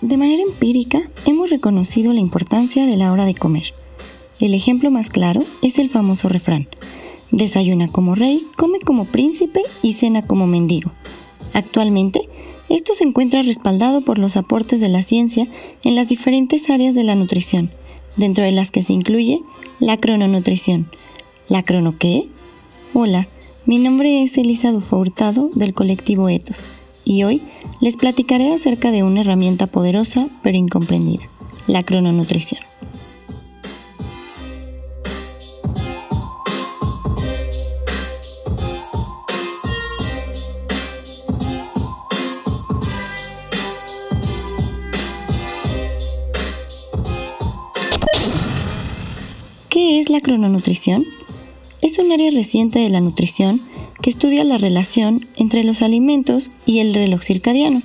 De manera empírica, hemos reconocido la importancia de la hora de comer. El ejemplo más claro es el famoso refrán, desayuna como rey, come como príncipe y cena como mendigo. Actualmente, esto se encuentra respaldado por los aportes de la ciencia en las diferentes áreas de la nutrición, dentro de las que se incluye la crononutrición. ¿La crono qué? Hola, mi nombre es Elisa Dufo Hurtado del colectivo Etos y hoy les platicaré acerca de una herramienta poderosa pero incomprendida, la crononutrición. ¿Qué es la crononutrición? Es un área reciente de la nutrición que estudia la relación entre los alimentos y el reloj circadiano.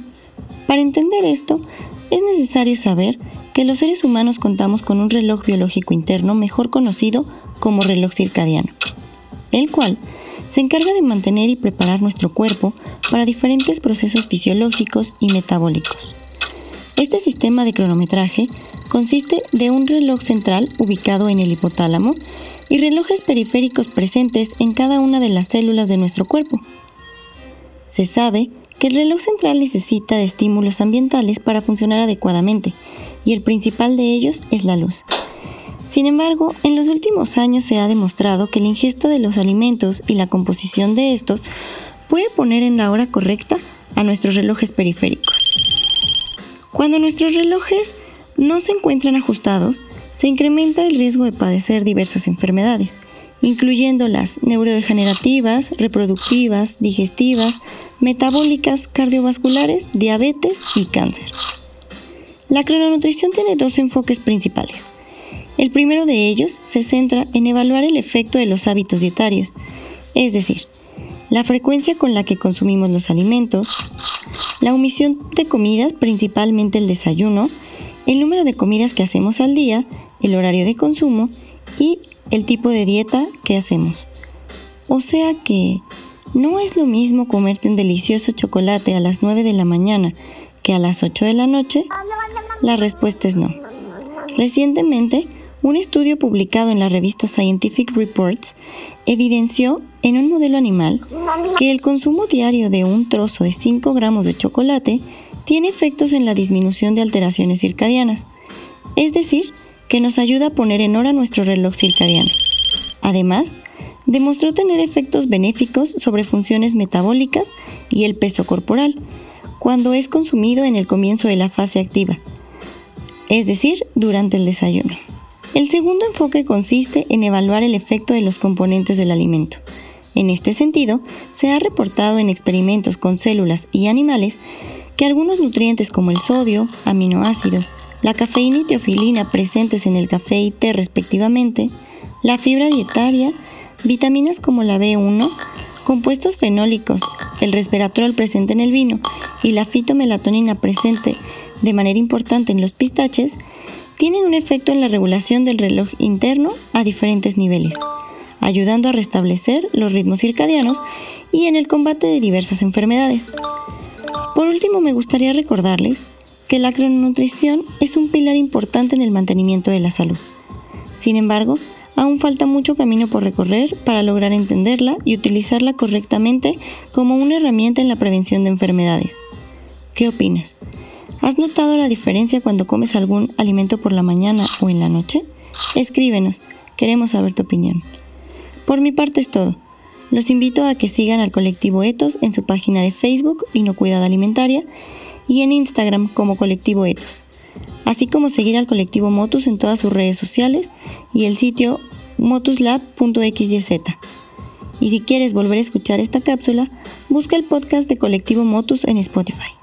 Para entender esto, es necesario saber que los seres humanos contamos con un reloj biológico interno mejor conocido como reloj circadiano, el cual se encarga de mantener y preparar nuestro cuerpo para diferentes procesos fisiológicos y metabólicos. Este sistema de cronometraje consiste de un reloj central ubicado en el hipotálamo y relojes periféricos presentes en cada una de las células de nuestro cuerpo. Se sabe que el reloj central necesita de estímulos ambientales para funcionar adecuadamente, y el principal de ellos es la luz. Sin embargo, en los últimos años se ha demostrado que la ingesta de los alimentos y la composición de estos puede poner en la hora correcta a nuestros relojes periféricos. Cuando nuestros relojes no se encuentran ajustados, se incrementa el riesgo de padecer diversas enfermedades, incluyendo las neurodegenerativas, reproductivas, digestivas, metabólicas, cardiovasculares, diabetes y cáncer. La crononutrición tiene dos enfoques principales. El primero de ellos se centra en evaluar el efecto de los hábitos dietarios, es decir, la frecuencia con la que consumimos los alimentos, la omisión de comidas, principalmente el desayuno, el número de comidas que hacemos al día, el horario de consumo y el tipo de dieta que hacemos. O sea que no es lo mismo comerte un delicioso chocolate a las 9 de la mañana que a las 8 de la noche. La respuesta es no. Recientemente, un estudio publicado en la revista Scientific Reports evidenció en un modelo animal que el consumo diario de un trozo de 5 gramos de chocolate tiene efectos en la disminución de alteraciones circadianas, es decir, que nos ayuda a poner en hora nuestro reloj circadiano. Además, demostró tener efectos benéficos sobre funciones metabólicas y el peso corporal, cuando es consumido en el comienzo de la fase activa, es decir, durante el desayuno. El segundo enfoque consiste en evaluar el efecto de los componentes del alimento. En este sentido, se ha reportado en experimentos con células y animales que algunos nutrientes como el sodio, aminoácidos, la cafeína y teofilina presentes en el café y té respectivamente, la fibra dietaria, vitaminas como la B1, compuestos fenólicos, el resveratrol presente en el vino y la fitomelatonina presente de manera importante en los pistaches, tienen un efecto en la regulación del reloj interno a diferentes niveles, ayudando a restablecer los ritmos circadianos y en el combate de diversas enfermedades. Por último, me gustaría recordarles que la crononutrición es un pilar importante en el mantenimiento de la salud. Sin embargo, aún falta mucho camino por recorrer para lograr entenderla y utilizarla correctamente como una herramienta en la prevención de enfermedades. ¿Qué opinas? ¿Has notado la diferencia cuando comes algún alimento por la mañana o en la noche? Escríbenos, queremos saber tu opinión. Por mi parte es todo. Los invito a que sigan al colectivo Etos en su página de Facebook Inocuidad Alimentaria y en Instagram como colectivo Etos, así como seguir al colectivo Motus en todas sus redes sociales y el sitio motuslab.xyz. Y si quieres volver a escuchar esta cápsula, busca el podcast de Colectivo Motus en Spotify.